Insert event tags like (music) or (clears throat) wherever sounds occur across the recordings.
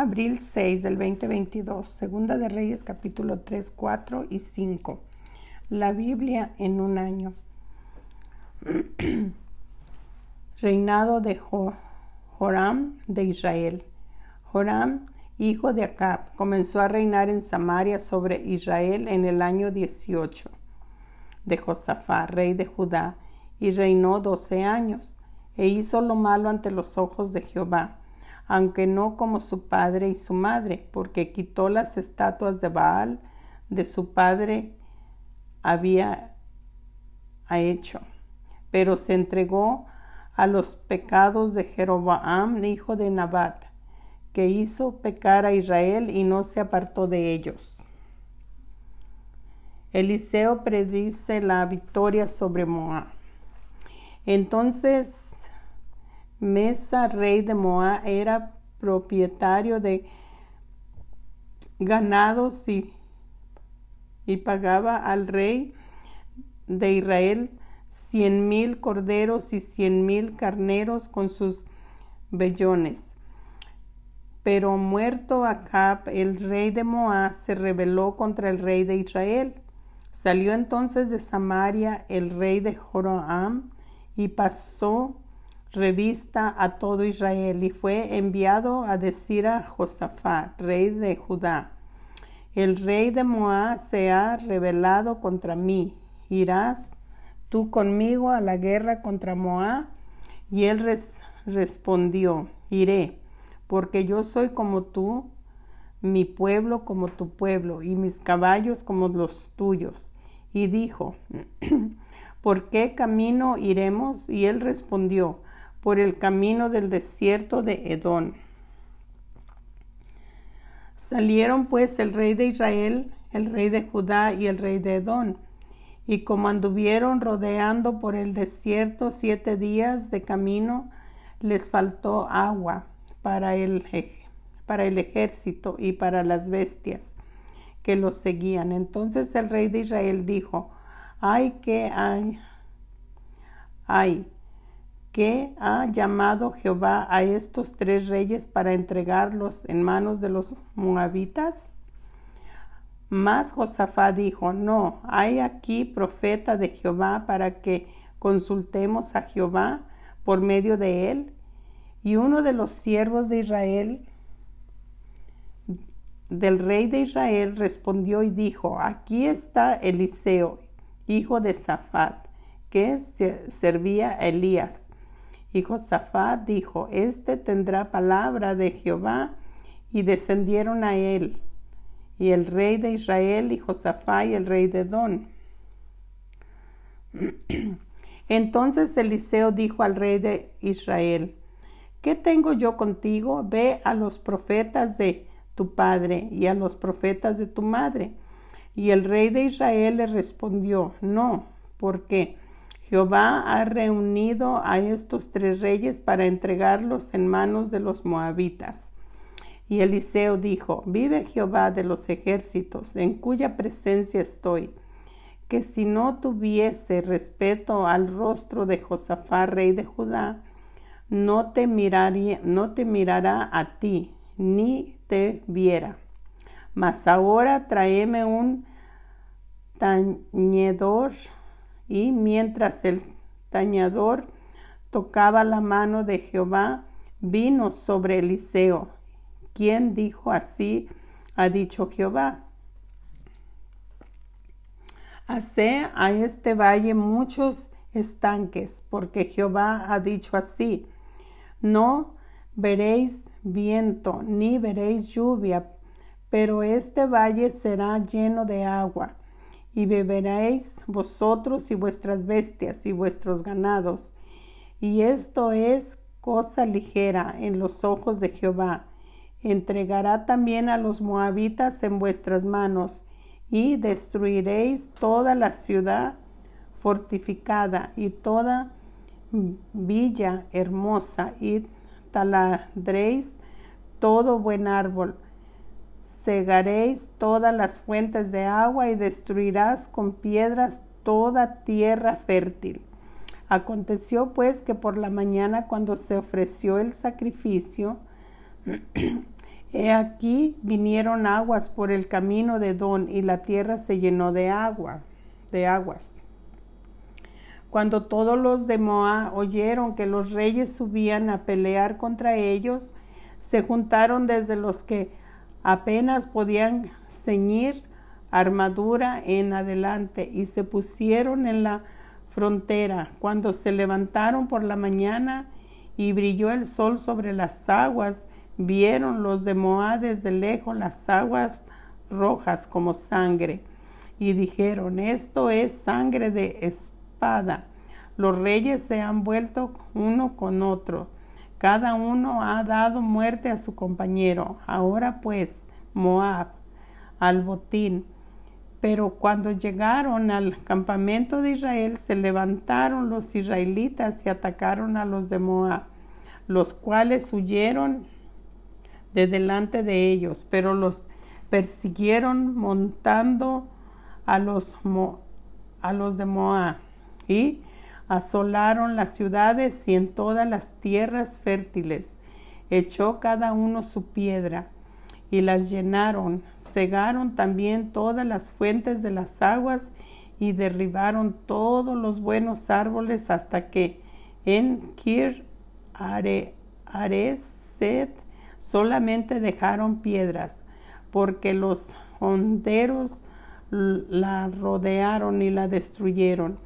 Abril 6 del 2022, Segunda de Reyes capítulo 3, 4 y 5. La Biblia en un año. (clears throat) Reinado de Joram de Israel. Joram, hijo de Acab, comenzó a reinar en Samaria sobre Israel en el año 18 de Josafá, rey de Judá, y reinó doce años, e hizo lo malo ante los ojos de Jehová aunque no como su padre y su madre, porque quitó las estatuas de Baal de su padre había hecho, pero se entregó a los pecados de Jeroboam, hijo de Nabat, que hizo pecar a Israel y no se apartó de ellos. Eliseo predice la victoria sobre Moab. Entonces Mesa, rey de Moab, era propietario de ganados y, y pagaba al rey de Israel cien mil corderos y cien mil carneros con sus vellones. Pero muerto Acab, el rey de Moab, se rebeló contra el rey de Israel. Salió entonces de Samaria el rey de Joram y pasó revista a todo Israel y fue enviado a decir a Josafat, rey de Judá, el rey de Moab se ha rebelado contra mí, irás tú conmigo a la guerra contra Moab. Y él respondió, iré, porque yo soy como tú, mi pueblo como tu pueblo, y mis caballos como los tuyos. Y dijo, (clears throat) ¿por qué camino iremos? Y él respondió, por el camino del desierto de Edón. Salieron pues el rey de Israel, el rey de Judá y el rey de Edón, y como anduvieron rodeando por el desierto siete días de camino, les faltó agua para el, para el ejército y para las bestias que los seguían. Entonces el rey de Israel dijo, ay que hay, ay, que ha llamado Jehová a estos tres reyes para entregarlos en manos de los moabitas? Mas Josafá dijo, no, hay aquí profeta de Jehová para que consultemos a Jehová por medio de él. Y uno de los siervos de Israel, del rey de Israel, respondió y dijo, aquí está Eliseo, hijo de Safat, que servía a Elías. Y Josafat dijo, Este tendrá palabra de Jehová, y descendieron a él, y el rey de Israel, y Josafat, y el rey de Don. (clears throat) Entonces Eliseo dijo al rey de Israel, ¿qué tengo yo contigo? Ve a los profetas de tu padre y a los profetas de tu madre. Y el rey de Israel le respondió, no, porque Jehová ha reunido a estos tres reyes para entregarlos en manos de los moabitas. Y Eliseo dijo, Vive Jehová de los ejércitos, en cuya presencia estoy, que si no tuviese respeto al rostro de Josafá, rey de Judá, no te, miraría, no te mirará a ti, ni te viera. Mas ahora tráeme un tañedor y mientras el tañador tocaba la mano de Jehová, vino sobre Eliseo, quien dijo así, ha dicho Jehová. Hace a este valle muchos estanques, porque Jehová ha dicho así, no veréis viento, ni veréis lluvia, pero este valle será lleno de agua y beberéis vosotros y vuestras bestias y vuestros ganados. Y esto es cosa ligera en los ojos de Jehová. Entregará también a los moabitas en vuestras manos, y destruiréis toda la ciudad fortificada y toda villa hermosa, y taladréis todo buen árbol cegaréis todas las fuentes de agua y destruirás con piedras toda tierra fértil. Aconteció pues que por la mañana cuando se ofreció el sacrificio, (clears throat) He aquí vinieron aguas por el camino de Don y la tierra se llenó de agua, de aguas. Cuando todos los de Moab oyeron que los reyes subían a pelear contra ellos, se juntaron desde los que apenas podían ceñir armadura en adelante y se pusieron en la frontera. Cuando se levantaron por la mañana y brilló el sol sobre las aguas, vieron los de Moab desde lejos las aguas rojas como sangre y dijeron, esto es sangre de espada. Los reyes se han vuelto uno con otro. Cada uno ha dado muerte a su compañero. Ahora pues, Moab, al botín. Pero cuando llegaron al campamento de Israel, se levantaron los israelitas y atacaron a los de Moab, los cuales huyeron de delante de ellos, pero los persiguieron montando a los, a los de Moab y asolaron las ciudades y en todas las tierras fértiles. Echó cada uno su piedra y las llenaron. Cegaron también todas las fuentes de las aguas y derribaron todos los buenos árboles hasta que en Kir solamente dejaron piedras, porque los honderos la rodearon y la destruyeron.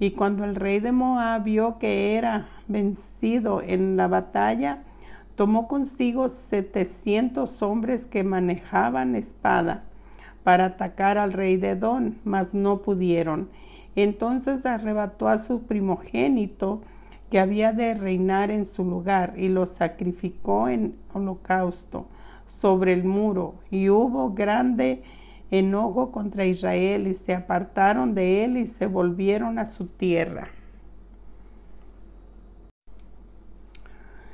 Y cuando el rey de Moab vio que era vencido en la batalla, tomó consigo setecientos hombres que manejaban espada para atacar al rey de Edom, mas no pudieron. Entonces arrebató a su primogénito, que había de reinar en su lugar, y lo sacrificó en holocausto sobre el muro, y hubo grande enojo contra Israel, y se apartaron de él y se volvieron a su tierra.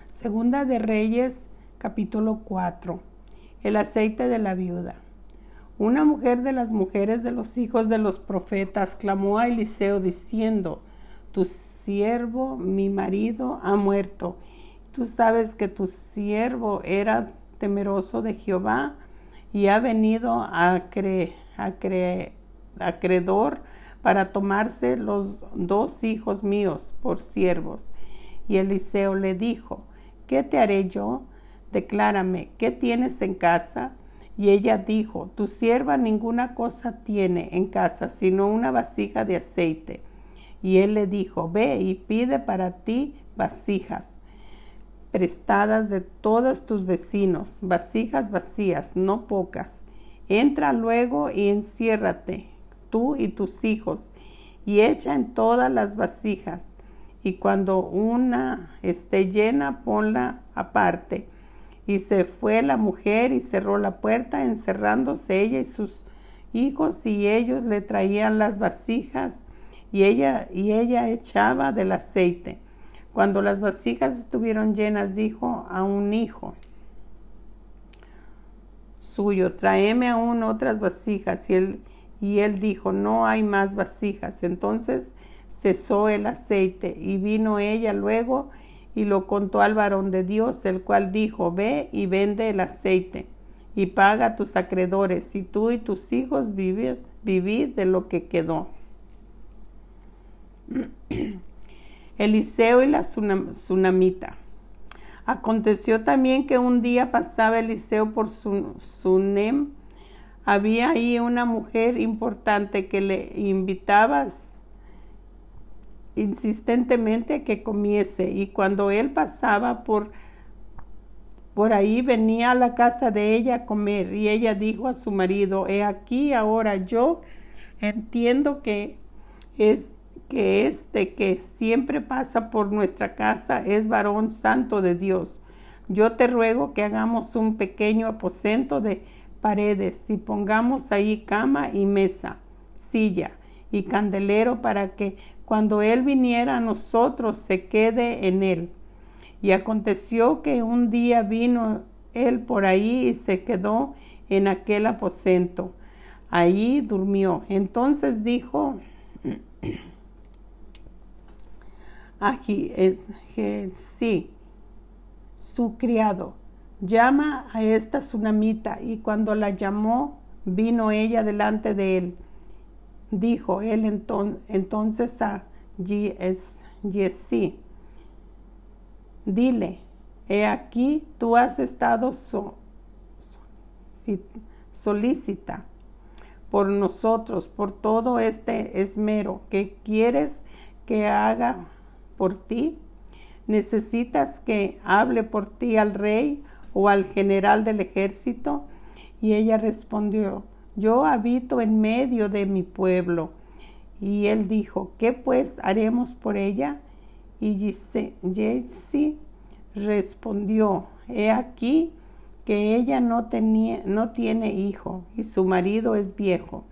Segunda de Reyes, capítulo 4. El aceite de la viuda. Una mujer de las mujeres de los hijos de los profetas clamó a Eliseo diciendo, Tu siervo, mi marido, ha muerto. Tú sabes que tu siervo era temeroso de Jehová y ha venido acreedor para tomarse los dos hijos míos por siervos. Y Eliseo le dijo, ¿qué te haré yo? Declárame, ¿qué tienes en casa? Y ella dijo, tu sierva ninguna cosa tiene en casa, sino una vasija de aceite. Y él le dijo, ve y pide para ti vasijas prestadas de todos tus vecinos, vasijas vacías, no pocas. Entra luego y enciérrate, tú y tus hijos, y echa en todas las vasijas y cuando una esté llena, ponla aparte. Y se fue la mujer y cerró la puerta, encerrándose ella y sus hijos, y ellos le traían las vasijas, y ella, y ella echaba del aceite. Cuando las vasijas estuvieron llenas, dijo a un hijo suyo, tráeme aún otras vasijas. Y él, y él dijo, no hay más vasijas. Entonces cesó el aceite y vino ella luego y lo contó al varón de Dios, el cual dijo, ve y vende el aceite y paga a tus acreedores y tú y tus hijos vivid, vivid de lo que quedó. (clears throat) Eliseo y la tsunamita. Aconteció también que un día pasaba Eliseo por Sunem. Había ahí una mujer importante que le invitaba insistentemente que comiese y cuando él pasaba por por ahí venía a la casa de ella a comer y ella dijo a su marido, he aquí ahora yo entiendo que es que este que siempre pasa por nuestra casa es varón santo de Dios. Yo te ruego que hagamos un pequeño aposento de paredes y pongamos ahí cama y mesa, silla y candelero para que cuando Él viniera a nosotros se quede en Él. Y aconteció que un día vino Él por ahí y se quedó en aquel aposento. Allí durmió. Entonces dijo (clears throat) aquí es sí, su criado, llama a esta tsunamita. Y cuando la llamó, vino ella delante de él. Dijo él entonces a Jesse, dile, he aquí tú has estado solícita por nosotros, por todo este esmero que quieres que haga por ti. Necesitas que hable por ti al rey o al general del ejército. Y ella respondió, yo habito en medio de mi pueblo. Y él dijo, ¿qué pues haremos por ella? Y Jesse respondió, he aquí que ella no, tenía, no tiene hijo y su marido es viejo.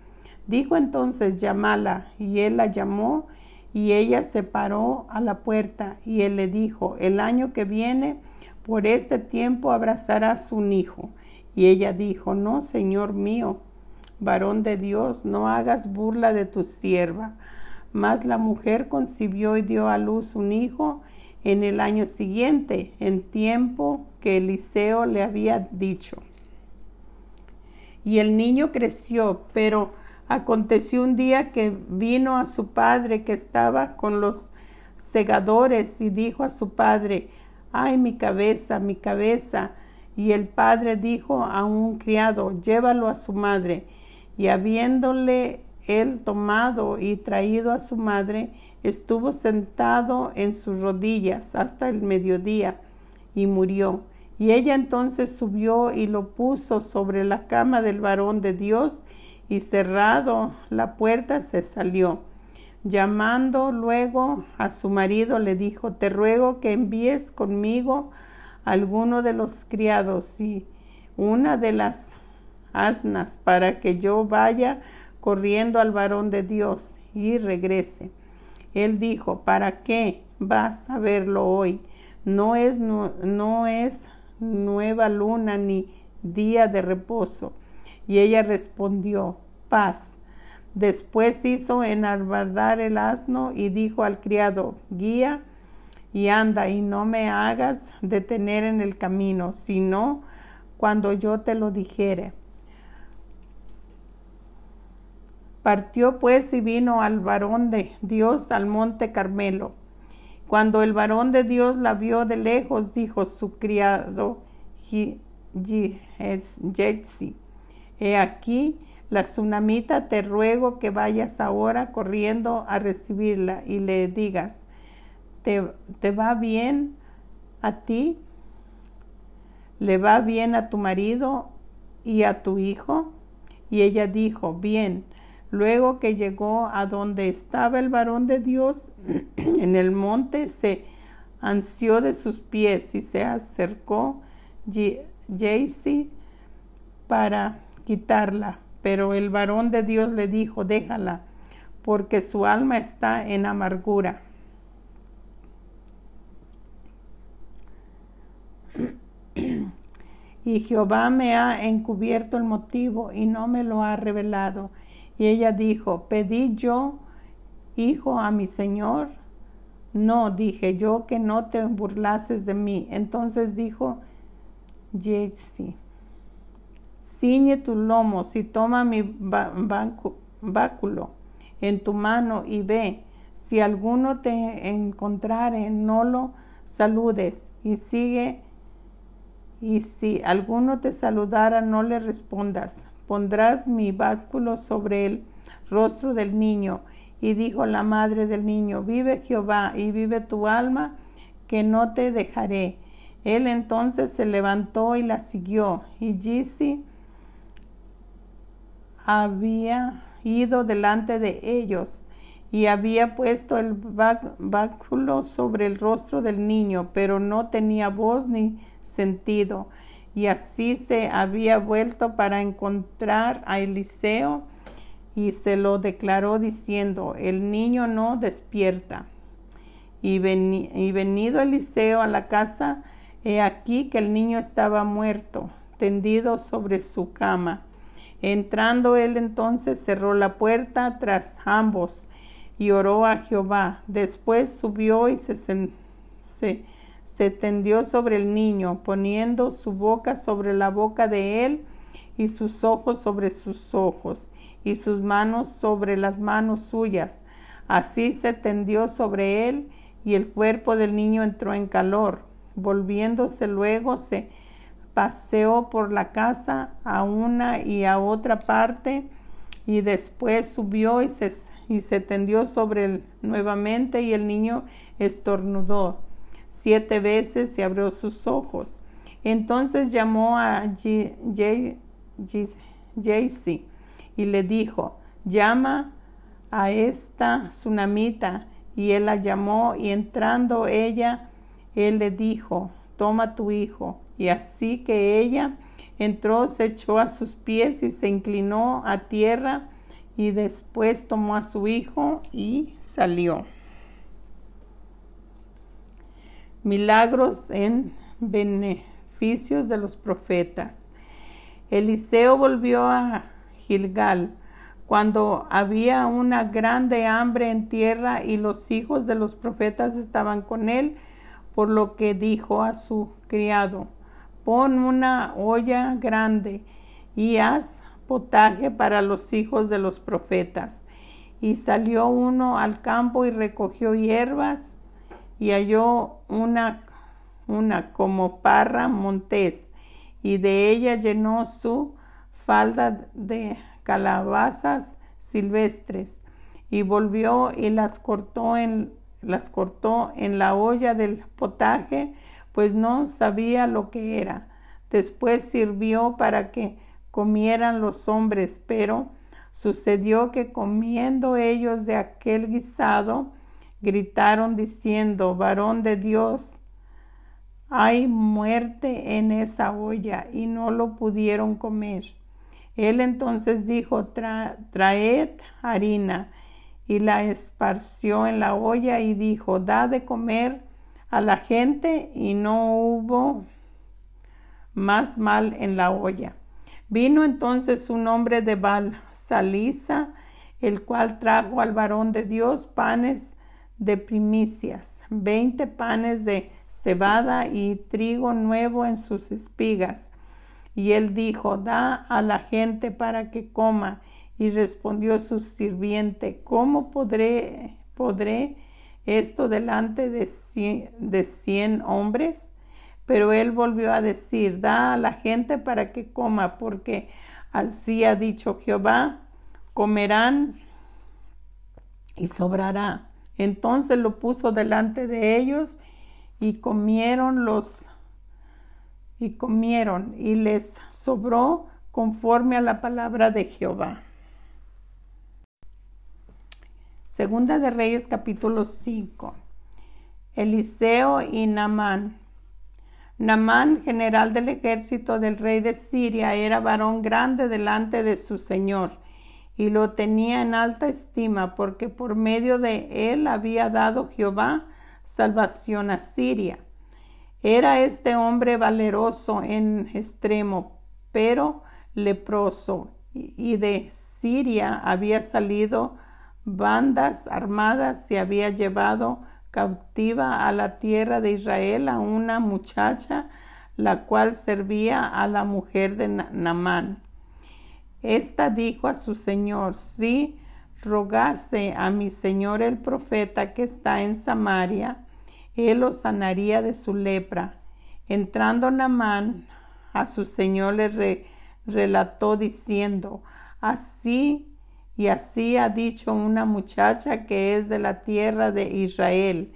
Dijo entonces, llamala, y él la llamó, y ella se paró a la puerta, y él le dijo, el año que viene, por este tiempo abrazarás un hijo. Y ella dijo, no, Señor mío, varón de Dios, no hagas burla de tu sierva. Mas la mujer concibió y dio a luz un hijo en el año siguiente, en tiempo que Eliseo le había dicho. Y el niño creció, pero aconteció un día que vino a su padre que estaba con los segadores y dijo a su padre, ay mi cabeza, mi cabeza. Y el padre dijo a un criado, llévalo a su madre. Y habiéndole él tomado y traído a su madre, estuvo sentado en sus rodillas hasta el mediodía y murió. Y ella entonces subió y lo puso sobre la cama del varón de Dios y cerrado la puerta se salió. Llamando luego a su marido le dijo, te ruego que envíes conmigo alguno de los criados y una de las asnas para que yo vaya corriendo al varón de Dios y regrese. Él dijo, ¿para qué vas a verlo hoy? No es, no, es nueva luna ni día de reposo. Y ella respondió, paz. Después hizo enarbardar el asno y dijo al criado, guía y anda y no me hagas detener en el camino, sino cuando yo te lo dijere. Partió pues y vino al varón de Dios al monte Carmelo. Cuando el varón de Dios la vio de lejos, dijo su criado Jetsi, he aquí la tsunamita, te ruego que vayas ahora corriendo a recibirla y le digas, ¿te, te va bien a ti? ¿Le va bien a tu marido y a tu hijo? Y ella dijo, bien. Luego que llegó a donde estaba el varón de Dios (clears throat) en el monte, se ansió de sus pies y se acercó Jaycee para quitarla. Pero el varón de Dios le dijo, déjala, porque su alma está en amargura. (clears throat) y Jehová me ha encubierto el motivo y no me lo ha revelado. Y ella dijo, ¿pedí yo, hijo, a mi señor? No, dije yo que no te burlases de mí. Entonces dijo Jesse, ciñe tus lomos y toma mi báculo en tu mano y ve. Si alguno te encontrare, no lo saludes y sigue. Y si alguno te saludara, no le respondas pondrás mi báculo sobre el rostro del niño. Y dijo la madre del niño, vive Jehová y vive tu alma, que no te dejaré. Él entonces se levantó y la siguió, y Gisi había ido delante de ellos y había puesto el báculo sobre el rostro del niño, pero no tenía voz ni sentido y así se había vuelto para encontrar a Eliseo y se lo declaró diciendo, el niño no despierta. Y, venido Eliseo a la casa, he aquí que el niño estaba muerto, tendido sobre su cama. Entrando él entonces cerró la puerta tras ambos y oró a Jehová. Después subió y se, tendió sobre el niño, poniendo su boca sobre la boca de él y sus ojos sobre sus ojos y sus manos sobre las manos suyas. Así se tendió sobre él y el cuerpo del niño entró en calor. Volviéndose luego se paseó por la casa a una y a otra parte y después subió y se, y se tendió sobre él nuevamente y el niño estornudó. Siete veces se abrió sus ojos. Entonces llamó a Jaycee y le dijo, llama a esta tsunamita. Y él la llamó y entrando ella, él le dijo, toma tu hijo. Y así que ella entró, se echó a sus pies y se inclinó a tierra y después tomó a su hijo y salió. Milagros en beneficios de los profetas. Eliseo volvió a Gilgal cuando había una grande hambre en tierra y los hijos de los profetas estaban con él, por lo que dijo a su criado, pon una olla grande y haz potaje para los hijos de los profetas. Y salió uno al campo y recogió hierbas y halló una, una como parra montés y de ella llenó su falda de calabazas silvestres y volvió y las cortó en las cortó en la olla del potaje, pues no sabía lo que era. Después sirvió para que comieran los hombres, pero sucedió que comiendo ellos de aquel guisado, gritaron diciendo, varón de Dios, hay muerte en esa olla, y no lo pudieron comer. Él entonces dijo, traed harina, y la esparció en la olla y dijo, da de comer a la gente, y no hubo más mal en la olla. Vino entonces un hombre de Salisa, el cual trajo al varón de Dios panes de primicias, veinte panes de cebada y trigo nuevo en sus espigas y él dijo, da a la gente para que coma. Y respondió su sirviente, ¿cómo podré, podré esto delante de cien, hombres? Pero él volvió a decir, da a la gente para que coma, porque así ha dicho Jehová, comerán y sobrará. Entonces lo puso delante de ellos y comieron los y comieron y les sobró conforme a la palabra de Jehová. Segunda de Reyes capítulo 5. Eliseo y Namán. Namán, general del ejército del rey de Siria, era varón grande delante de su señor y lo tenía en alta estima porque por medio de él había dado Jehová salvación a Siria era este hombre valeroso en extremo, pero leproso, y de Siria había salido bandas armadas y había llevado cautiva a la tierra de Israel a una muchacha, la cual servía a la mujer de Namán. Esta dijo a su señor, si rogase a mi señor el profeta que está en Samaria, él lo sanaría de su lepra. Entrando Namán a su señor le relató diciendo, así y así ha dicho una muchacha que es de la tierra de Israel.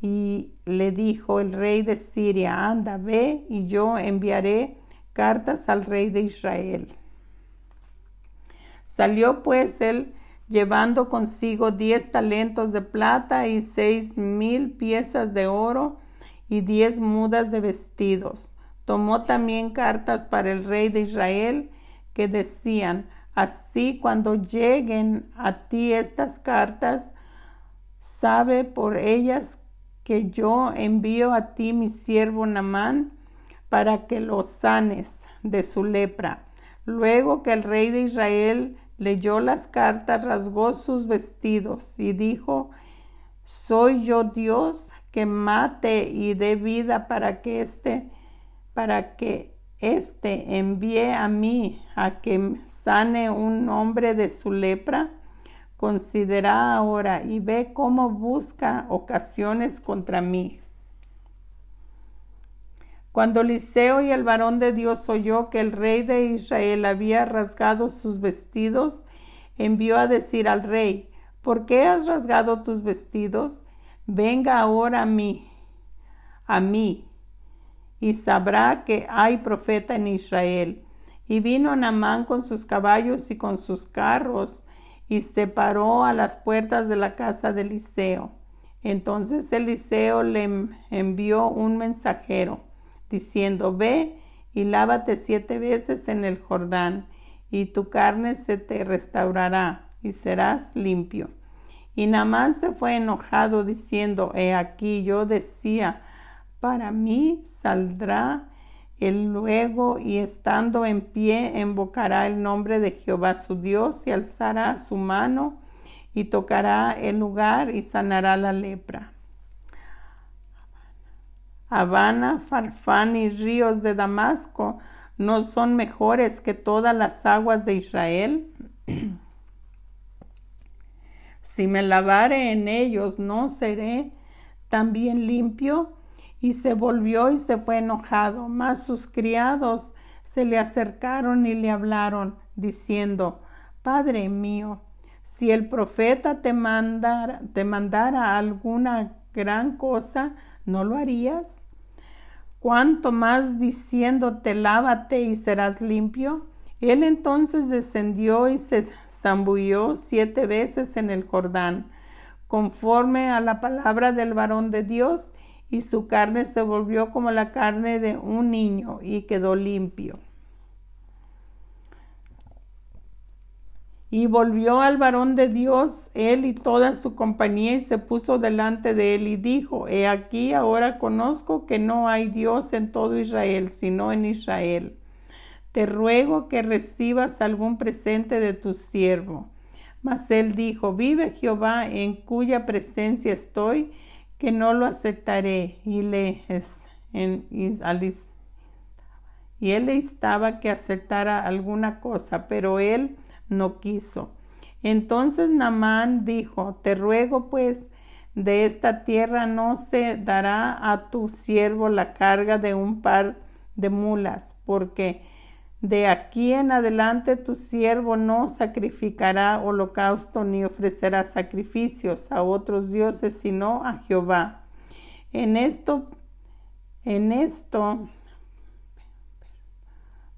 Y le dijo el rey de Siria, anda, ve y yo enviaré cartas al rey de Israel. Salió pues él llevando consigo diez talentos de plata y seis mil piezas de oro y diez mudas de vestidos. Tomó también cartas para el rey de Israel que decían, así cuando lleguen a ti estas cartas, sabe por ellas que yo envío a ti mi siervo Namán para que lo sanes de su lepra. Luego que el rey de Israel leyó las cartas, rasgó sus vestidos y dijo, ¿soy yo Dios que mate y dé vida para que éste, para que éste envíe a mí a que sane un hombre de su lepra? Considera ahora y ve cómo busca ocasiones contra mí. Cuando Eliseo y el varón de Dios oyó que el rey de Israel había rasgado sus vestidos, envió a decir al rey, ¿por qué has rasgado tus vestidos? Venga ahora a mí, a mí, y sabrá que hay profeta en Israel. Y vino Naamán con sus caballos y con sus carros, y se paró a las puertas de la casa de Eliseo. Entonces Eliseo le envió un mensajero, diciendo, Ve y lávate siete veces en el Jordán, y tu carne se te restaurará, y serás limpio. Y Naamán se fue enojado, diciendo, He aquí yo decía, para mí saldrá él luego y estando en pie invocará el nombre de Jehová su Dios y alzará su mano y tocará el lugar y sanará la lepra. Habana, Farfán y ríos de Damasco no son mejores que todas las aguas de Israel. (clears throat) si me lavare en ellos, ¿no seré también limpio? Y se volvió y se fue enojado. Mas sus criados se le acercaron y le hablaron, diciendo, Padre mío, si el profeta te mandara, te mandara alguna gran cosa, ¿no lo harías? ¿Cuánto más diciéndote, lávate y serás limpio? Él entonces descendió y se zambulló siete veces en el Jordán, conforme a la palabra del varón de Dios, y su carne se volvió como la carne de un niño y quedó limpio. Y volvió al varón de Dios, él y toda su compañía, y se puso delante de él y dijo, He aquí ahora conozco que no hay Dios en todo Israel, sino en Israel. Te ruego que recibas algún presente de tu siervo. Mas él dijo, Vive Jehová en cuya presencia estoy, que no lo aceptaré. Y, le, y, él le estaba que aceptara alguna cosa, pero él no quiso. Entonces Namán dijo, te ruego pues, de esta tierra no se dará a tu siervo la carga de un par de mulas, porque de aquí en adelante tu siervo no sacrificará holocausto ni ofrecerá sacrificios a otros dioses, sino a Jehová. En esto, en esto,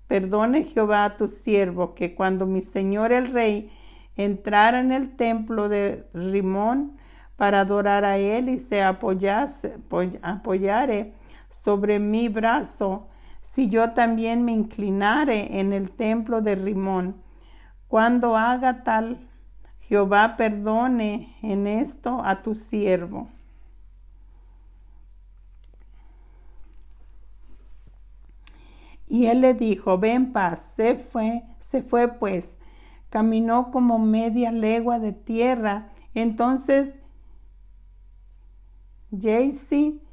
perdone Jehová a tu siervo, que cuando mi señor el rey entrara en el templo de Rimón para adorar a él y se apoyase, apoyare sobre mi brazo, si yo también me inclinare en el templo de Rimón. Cuando haga tal, Jehová perdone en esto a tu siervo. Y él le dijo, ven paz, se fue, se fue pues, caminó como media legua de tierra. Entonces, Jaycee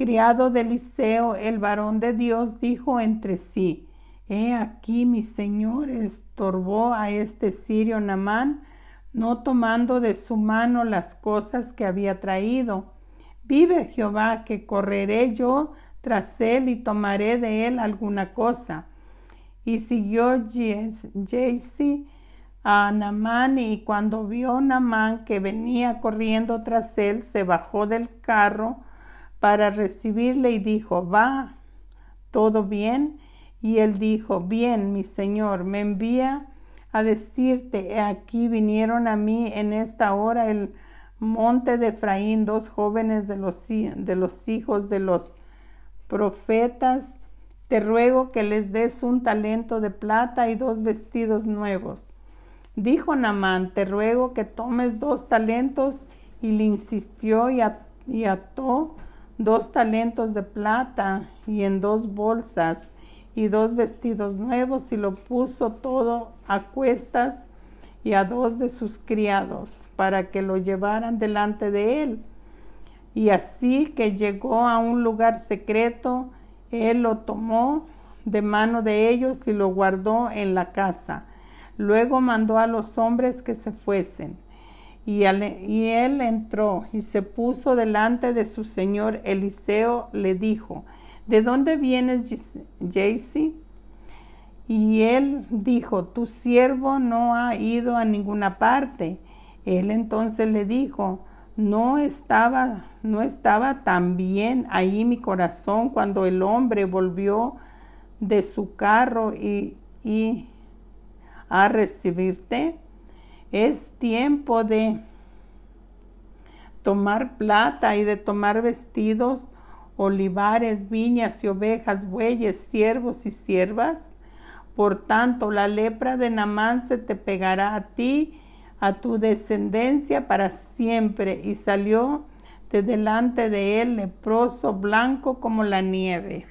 criado de Eliseo, el varón de Dios, dijo entre sí, He aquí mi señor estorbó a este sirio Namán, no tomando de su mano las cosas que había traído. Vive Jehová que correré yo tras él y tomaré de él alguna cosa. Y siguió Jesse a Namán y cuando vio Namán que venía corriendo tras él, se bajó del carro, para recibirle y dijo, va, ¿todo bien? Y él dijo, bien, mi señor, me envía a decirte, aquí vinieron a mí en esta hora el monte de Efraín, dos jóvenes de los, de los hijos de los profetas, te ruego que les des un talento de plata y dos vestidos nuevos. Dijo Namán, te ruego que tomes dos talentos, y le insistió y, y ató dos talentos de plata y en dos bolsas y dos vestidos nuevos y lo puso todo a cuestas y a dos de sus criados para que lo llevaran delante de él. Y así que llegó a un lugar secreto, él lo tomó de mano de ellos y lo guardó en la casa. Luego mandó a los hombres que se fuesen. Y, él entró y se puso delante de su señor Eliseo, le dijo, ¿de dónde vienes, Jaycee? Y él dijo, tu siervo no ha ido a ninguna parte. Él entonces le dijo, no estaba, no estaba tan bien ahí mi corazón cuando el hombre volvió de su carro y, y a recibirte. Es tiempo de tomar plata y de tomar vestidos, olivares, viñas y ovejas, bueyes, siervos y siervas. Por tanto, la lepra de Namán se te pegará a ti, a tu descendencia para siempre. Y salió de delante de él leproso, blanco como la nieve.